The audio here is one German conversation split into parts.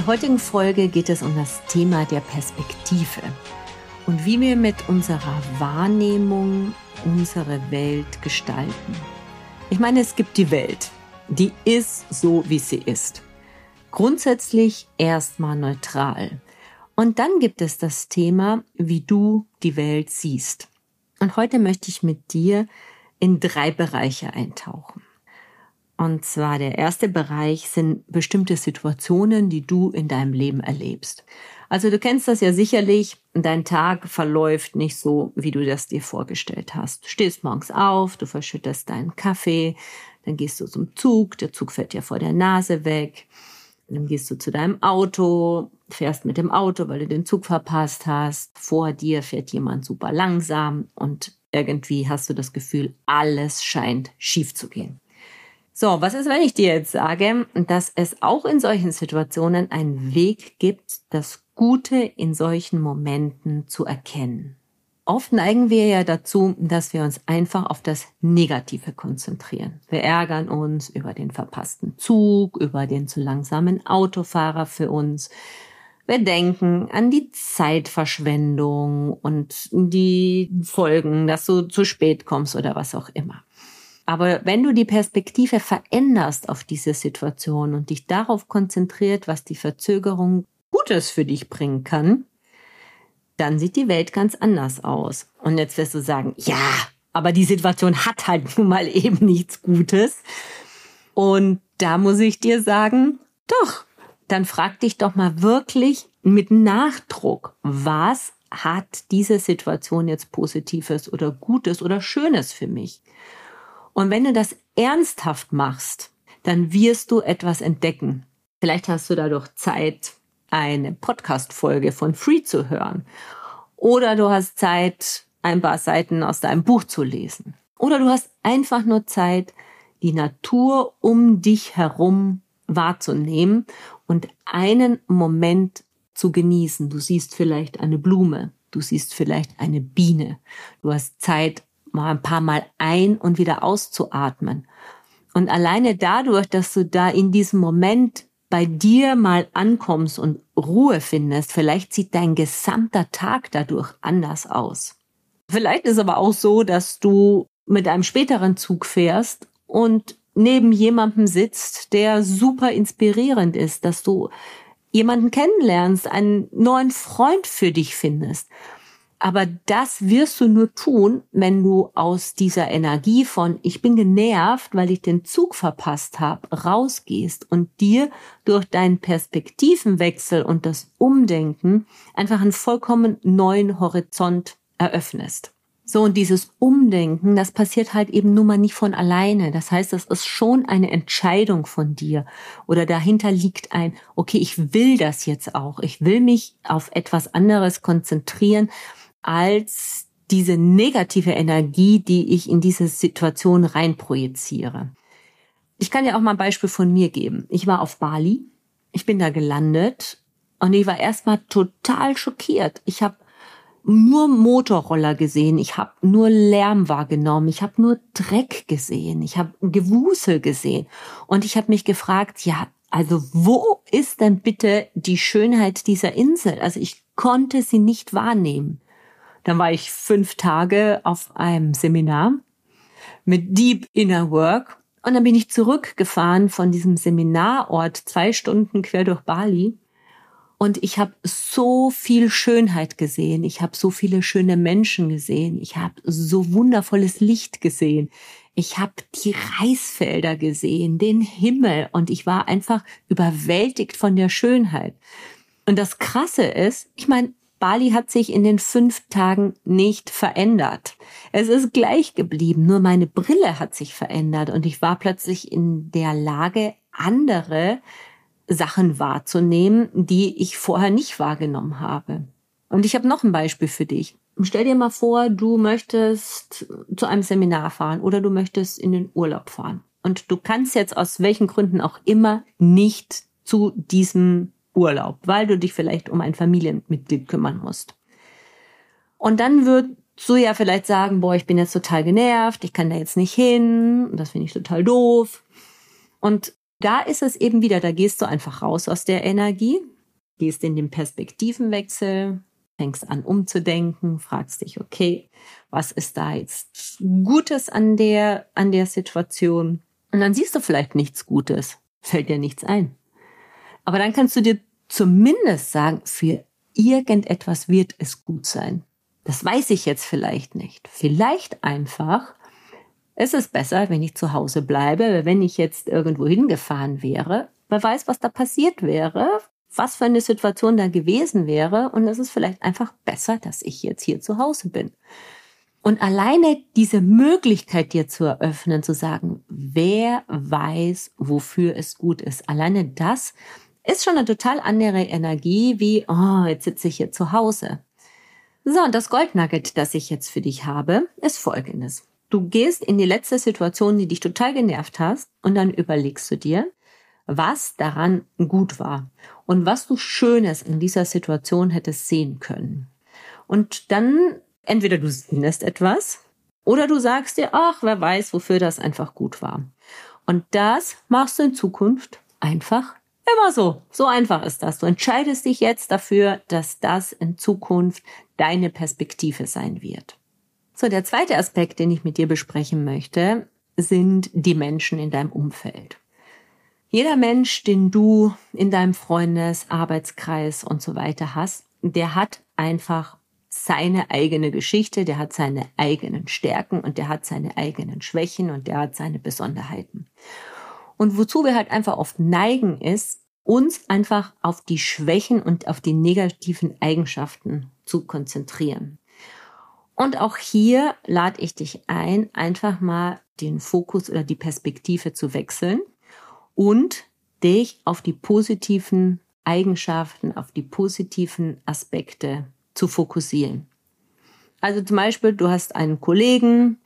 Der heutigen Folge geht es um das Thema der Perspektive und wie wir mit unserer Wahrnehmung unsere Welt gestalten. Ich meine, es gibt die Welt, die ist so, wie sie ist. Grundsätzlich erstmal neutral. Und dann gibt es das Thema, wie du die Welt siehst. Und heute möchte ich mit dir in drei Bereiche eintauchen. Und zwar der erste Bereich sind bestimmte Situationen, die du in deinem Leben erlebst. Also du kennst das ja sicherlich, dein Tag verläuft nicht so, wie du das dir vorgestellt hast. Du stehst morgens auf, du verschüttest deinen Kaffee, dann gehst du zum Zug, der Zug fährt dir vor der Nase weg, dann gehst du zu deinem Auto, fährst mit dem Auto, weil du den Zug verpasst hast, vor dir fährt jemand super langsam und irgendwie hast du das Gefühl, alles scheint schief zu gehen. So, was ist, wenn ich dir jetzt sage, dass es auch in solchen Situationen einen Weg gibt, das Gute in solchen Momenten zu erkennen? Oft neigen wir ja dazu, dass wir uns einfach auf das Negative konzentrieren. Wir ärgern uns über den verpassten Zug, über den zu langsamen Autofahrer für uns. Wir denken an die Zeitverschwendung und die Folgen, dass du zu spät kommst oder was auch immer. Aber wenn du die Perspektive veränderst auf diese Situation und dich darauf konzentriert, was die Verzögerung Gutes für dich bringen kann, dann sieht die Welt ganz anders aus. Und jetzt wirst du sagen, ja, aber die Situation hat halt nun mal eben nichts Gutes. Und da muss ich dir sagen, doch, dann frag dich doch mal wirklich mit Nachdruck, was hat diese Situation jetzt Positives oder Gutes oder Schönes für mich? Und wenn du das ernsthaft machst, dann wirst du etwas entdecken. Vielleicht hast du dadurch Zeit, eine Podcast-Folge von Free zu hören. Oder du hast Zeit, ein paar Seiten aus deinem Buch zu lesen. Oder du hast einfach nur Zeit, die Natur um dich herum wahrzunehmen und einen Moment zu genießen. Du siehst vielleicht eine Blume, du siehst vielleicht eine Biene. Du hast Zeit, mal ein paar Mal ein und wieder auszuatmen. Und alleine dadurch, dass du da in diesem Moment bei dir mal ankommst und Ruhe findest, vielleicht sieht dein gesamter Tag dadurch anders aus. Vielleicht ist aber auch so, dass du mit einem späteren Zug fährst und neben jemandem sitzt, der super inspirierend ist, dass du jemanden kennenlernst, einen neuen Freund für dich findest. Aber das wirst du nur tun, wenn du aus dieser Energie von ich bin genervt, weil ich den Zug verpasst habe, rausgehst und dir durch deinen Perspektivenwechsel und das Umdenken einfach einen vollkommen neuen Horizont eröffnest. So, und dieses Umdenken, das passiert halt eben nun mal nicht von alleine. Das heißt, das ist schon eine Entscheidung von dir. Oder dahinter liegt ein, okay, ich will das jetzt auch. Ich will mich auf etwas anderes konzentrieren als diese negative Energie, die ich in diese Situation reinprojiziere. Ich kann dir auch mal ein Beispiel von mir geben. Ich war auf Bali, ich bin da gelandet und ich war erstmal total schockiert. Ich habe nur Motorroller gesehen, ich habe nur Lärm wahrgenommen, ich habe nur Dreck gesehen, ich habe Gewusel gesehen und ich habe mich gefragt, ja, also wo ist denn bitte die Schönheit dieser Insel? Also ich konnte sie nicht wahrnehmen. Dann war ich fünf Tage auf einem Seminar mit Deep Inner Work. Und dann bin ich zurückgefahren von diesem Seminarort zwei Stunden quer durch Bali. Und ich habe so viel Schönheit gesehen, ich habe so viele schöne Menschen gesehen, ich habe so wundervolles Licht gesehen, ich habe die Reisfelder gesehen, den Himmel. Und ich war einfach überwältigt von der Schönheit. Und das Krasse ist, ich meine, Bali hat sich in den fünf Tagen nicht verändert. Es ist gleich geblieben, nur meine Brille hat sich verändert und ich war plötzlich in der Lage, andere Sachen wahrzunehmen, die ich vorher nicht wahrgenommen habe. Und ich habe noch ein Beispiel für dich. Stell dir mal vor, du möchtest zu einem Seminar fahren oder du möchtest in den Urlaub fahren. Und du kannst jetzt aus welchen Gründen auch immer nicht zu diesem Urlaub, weil du dich vielleicht um ein Familienmitglied kümmern musst. Und dann würdest du ja vielleicht sagen, boah, ich bin jetzt total genervt, ich kann da jetzt nicht hin, das finde ich total doof. Und da ist es eben wieder, da gehst du einfach raus aus der Energie, gehst in den Perspektivenwechsel, fängst an umzudenken, fragst dich, okay, was ist da jetzt Gutes an der, an der Situation? Und dann siehst du vielleicht nichts Gutes, fällt dir nichts ein. Aber dann kannst du dir zumindest sagen, für irgendetwas wird es gut sein. Das weiß ich jetzt vielleicht nicht. Vielleicht einfach, es ist besser, wenn ich zu Hause bleibe, wenn ich jetzt irgendwo hingefahren wäre. Wer weiß, was da passiert wäre was für eine Situation da gewesen wäre. Und es ist vielleicht einfach besser, dass ich jetzt hier zu Hause bin. Und alleine diese Möglichkeit dir zu eröffnen, zu sagen, wer weiß, wofür es gut ist. Alleine das ist schon eine total andere Energie wie, oh, jetzt sitze ich hier zu Hause. So, und das Goldnugget, das ich jetzt für dich habe, ist folgendes. Du gehst in die letzte Situation, die dich total genervt hast, und dann überlegst du dir, was daran gut war und was du Schönes in dieser Situation hättest sehen können. Und dann entweder du sinnest etwas oder du sagst dir, ach, wer weiß, wofür das einfach gut war. Und das machst du in Zukunft einfach immer so. So einfach ist das. Du entscheidest dich jetzt dafür, dass das in Zukunft deine Perspektive sein wird. So, der zweite Aspekt, den ich mit dir besprechen möchte, sind die Menschen in deinem Umfeld. Jeder Mensch, den du in deinem Freundes-, Arbeitskreis und so weiter hast, der hat einfach seine eigene Geschichte, der hat seine eigenen Stärken und der hat seine eigenen Schwächen und der hat seine Besonderheiten. Und wozu wir halt einfach oft neigen ist, uns einfach auf die Schwächen und auf die negativen Eigenschaften zu konzentrieren. Und auch hier lade ich dich ein, einfach mal den Fokus oder die Perspektive zu wechseln und dich auf die positiven Eigenschaften, auf die positiven Aspekte zu fokussieren. Also zum Beispiel, du hast einen Kollegen,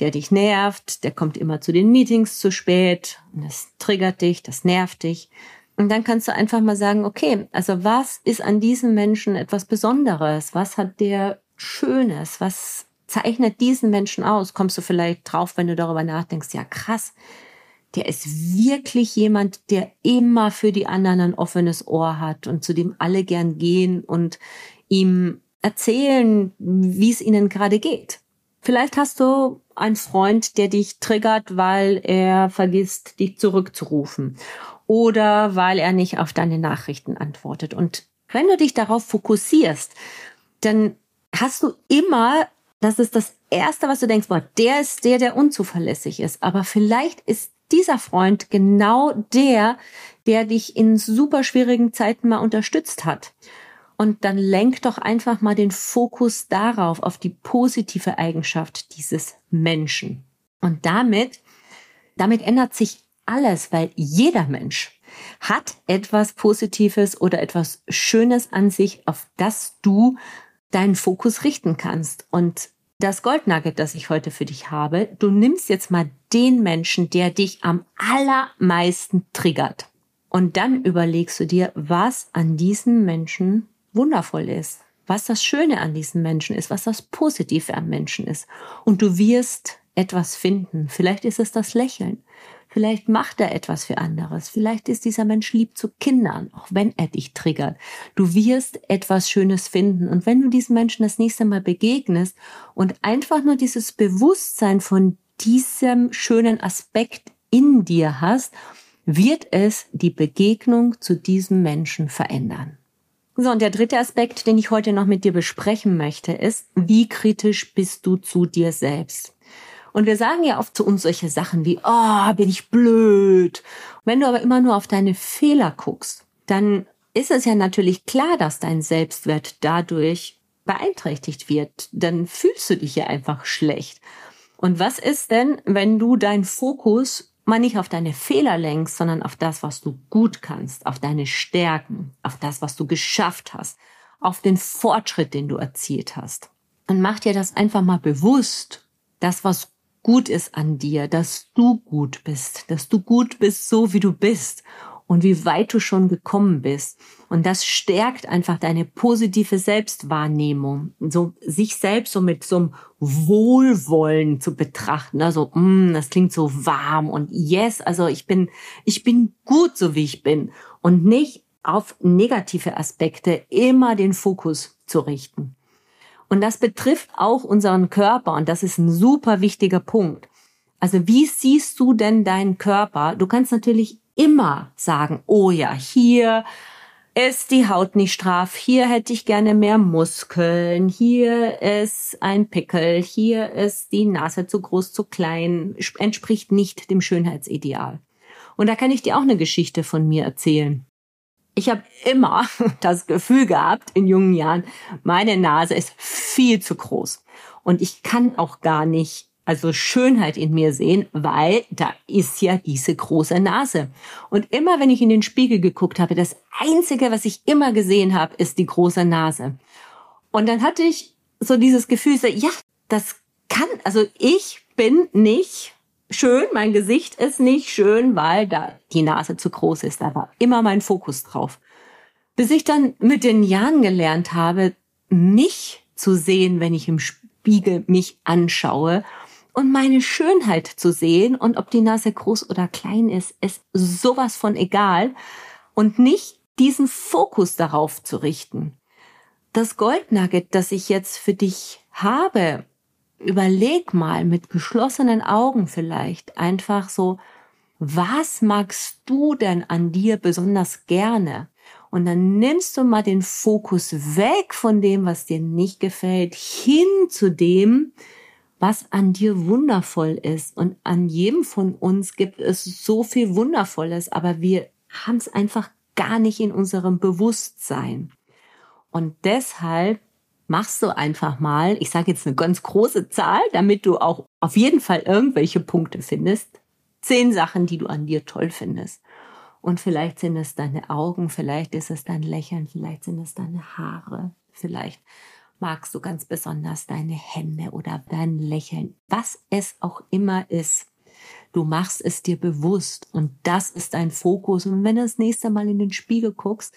der dich nervt, der kommt immer zu den Meetings zu spät, und das triggert dich, das nervt dich. Und dann kannst du einfach mal sagen, okay, also was ist an diesem Menschen etwas Besonderes? Was hat der Schönes? Was zeichnet diesen Menschen aus? Kommst du vielleicht drauf, wenn du darüber nachdenkst, ja krass, der ist wirklich jemand, der immer für die anderen ein offenes Ohr hat und zu dem alle gern gehen und ihm erzählen, wie es ihnen gerade geht. Vielleicht hast du einen Freund, der dich triggert, weil er vergisst, dich zurückzurufen oder weil er nicht auf deine Nachrichten antwortet. Und wenn du dich darauf fokussierst, dann hast du immer, das ist das Erste, was du denkst, boah, der ist der, der unzuverlässig ist. Aber vielleicht ist dieser Freund genau der, der dich in super schwierigen Zeiten mal unterstützt hat. Und dann lenk doch einfach mal den Fokus darauf, auf die positive Eigenschaft dieses Menschen. Und damit, damit ändert sich alles, weil jeder Mensch hat etwas Positives oder etwas Schönes an sich, auf das du deinen Fokus richten kannst. Und das Goldnugget, das ich heute für dich habe, du nimmst jetzt mal den Menschen, der dich am allermeisten triggert. Und dann überlegst du dir, was an diesem Menschen wundervoll ist, was das Schöne an diesem Menschen ist, was das Positive am Menschen ist. Und du wirst etwas finden. Vielleicht ist es das Lächeln. Vielleicht macht er etwas für anderes. Vielleicht ist dieser Mensch lieb zu Kindern, auch wenn er dich triggert. Du wirst etwas Schönes finden. Und wenn du diesem Menschen das nächste Mal begegnest und einfach nur dieses Bewusstsein von diesem schönen Aspekt in dir hast, wird es die Begegnung zu diesem Menschen verändern. So, und der dritte Aspekt, den ich heute noch mit dir besprechen möchte, ist, wie kritisch bist du zu dir selbst? Und wir sagen ja oft zu uns solche Sachen wie, oh, bin ich blöd. Wenn du aber immer nur auf deine Fehler guckst, dann ist es ja natürlich klar, dass dein Selbstwert dadurch beeinträchtigt wird. Dann fühlst du dich ja einfach schlecht. Und was ist denn, wenn du deinen Fokus mal nicht auf deine Fehler lenkst, sondern auf das, was du gut kannst, auf deine Stärken, auf das, was du geschafft hast, auf den Fortschritt, den du erzielt hast. Und mach dir das einfach mal bewusst, das, was gut ist an dir, dass du gut bist, dass du gut bist, so wie du bist und wie weit du schon gekommen bist. Und das stärkt einfach deine positive Selbstwahrnehmung, so sich selbst so mit so einem Wohlwollen zu betrachten. Also, mm, das klingt so warm und yes, also ich bin, ich bin gut, so wie ich bin und nicht auf negative Aspekte immer den Fokus zu richten. Und das betrifft auch unseren Körper und das ist ein super wichtiger Punkt. Also wie siehst du denn deinen Körper? Du kannst natürlich immer sagen, oh ja, hier ist die Haut nicht straff, hier hätte ich gerne mehr Muskeln, hier ist ein Pickel, hier ist die Nase zu groß, zu klein, entspricht nicht dem Schönheitsideal. Und da kann ich dir auch eine Geschichte von mir erzählen. Ich habe immer das Gefühl gehabt in jungen Jahren, meine Nase ist viel zu groß und ich kann auch gar nicht also Schönheit in mir sehen, weil da ist ja diese große Nase. Und immer wenn ich in den Spiegel geguckt habe, das Einzige, was ich immer gesehen habe, ist die große Nase. Und dann hatte ich so dieses Gefühl, so, ja, das kann, also ich bin nicht schön, mein Gesicht ist nicht schön, weil da die Nase zu groß ist. Da war immer mein Fokus drauf. Bis ich dann mit den Jahren gelernt habe, mich zu sehen, wenn ich im Spiegel mich anschaue und meine Schönheit zu sehen und ob die Nase groß oder klein ist, ist sowas von egal und nicht diesen Fokus darauf zu richten. Das Goldnugget, das ich jetzt für dich habe, überleg mal mit geschlossenen Augen vielleicht einfach so, was magst du denn an dir besonders gerne? Und dann nimmst du mal den Fokus weg von dem, was dir nicht gefällt, hin zu dem, was an dir wundervoll ist. Und an jedem von uns gibt es so viel Wundervolles, aber wir haben es einfach gar nicht in unserem Bewusstsein. Und deshalb machst du einfach mal, ich sage jetzt eine ganz große Zahl, damit du auch auf jeden Fall irgendwelche Punkte findest. Zehn Sachen, die du an dir toll findest. Und vielleicht sind es deine Augen, vielleicht ist es dein Lächeln, vielleicht sind es deine Haare, vielleicht magst du ganz besonders deine Hände oder dein Lächeln, was es auch immer ist. Du machst es dir bewusst und das ist dein Fokus. Und wenn du das nächste Mal in den Spiegel guckst,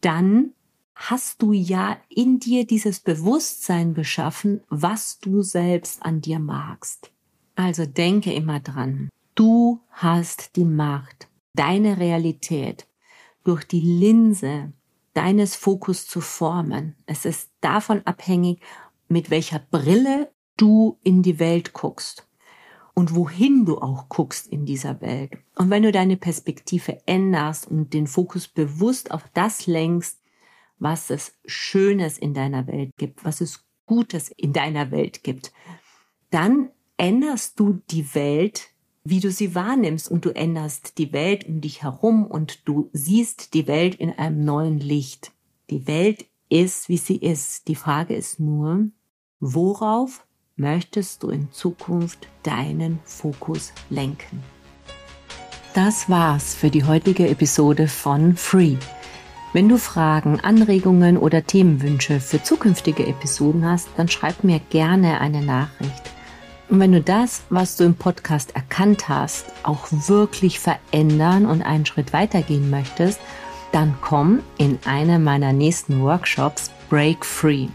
dann hast du ja in dir dieses Bewusstsein geschaffen, was du selbst an dir magst. Also denke immer dran, du hast die Macht, deine Realität durch die Linse deines Fokus zu formen. Es ist davon abhängig, mit welcher Brille du in die Welt guckst und wohin du auch guckst in dieser Welt. Und wenn du deine Perspektive änderst und den Fokus bewusst auf das lenkst, was es Schönes in deiner Welt gibt, was es Gutes in deiner Welt gibt, dann änderst du die Welt wie du sie wahrnimmst und du änderst die Welt um dich herum und du siehst die Welt in einem neuen Licht. Die Welt ist, wie sie ist. Die Frage ist nur, worauf möchtest du in Zukunft deinen Fokus lenken? Das war's für die heutige Episode von Free. Wenn du Fragen, Anregungen oder Themenwünsche für zukünftige Episoden hast, dann schreib mir gerne eine Nachricht. Und wenn du das, was du im Podcast erkannt hast, auch wirklich verändern und einen Schritt weitergehen möchtest, dann komm in einen meiner nächsten Workshops Break Free.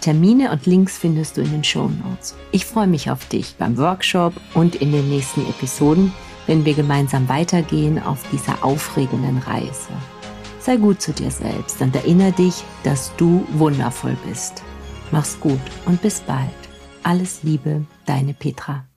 Termine und Links findest du in den Show Notes. Ich freue mich auf dich beim Workshop und in den nächsten Episoden, wenn wir gemeinsam weitergehen auf dieser aufregenden Reise. Sei gut zu dir selbst und erinnere dich, dass du wundervoll bist. Mach's gut und bis bald. Alles Liebe, deine Petra.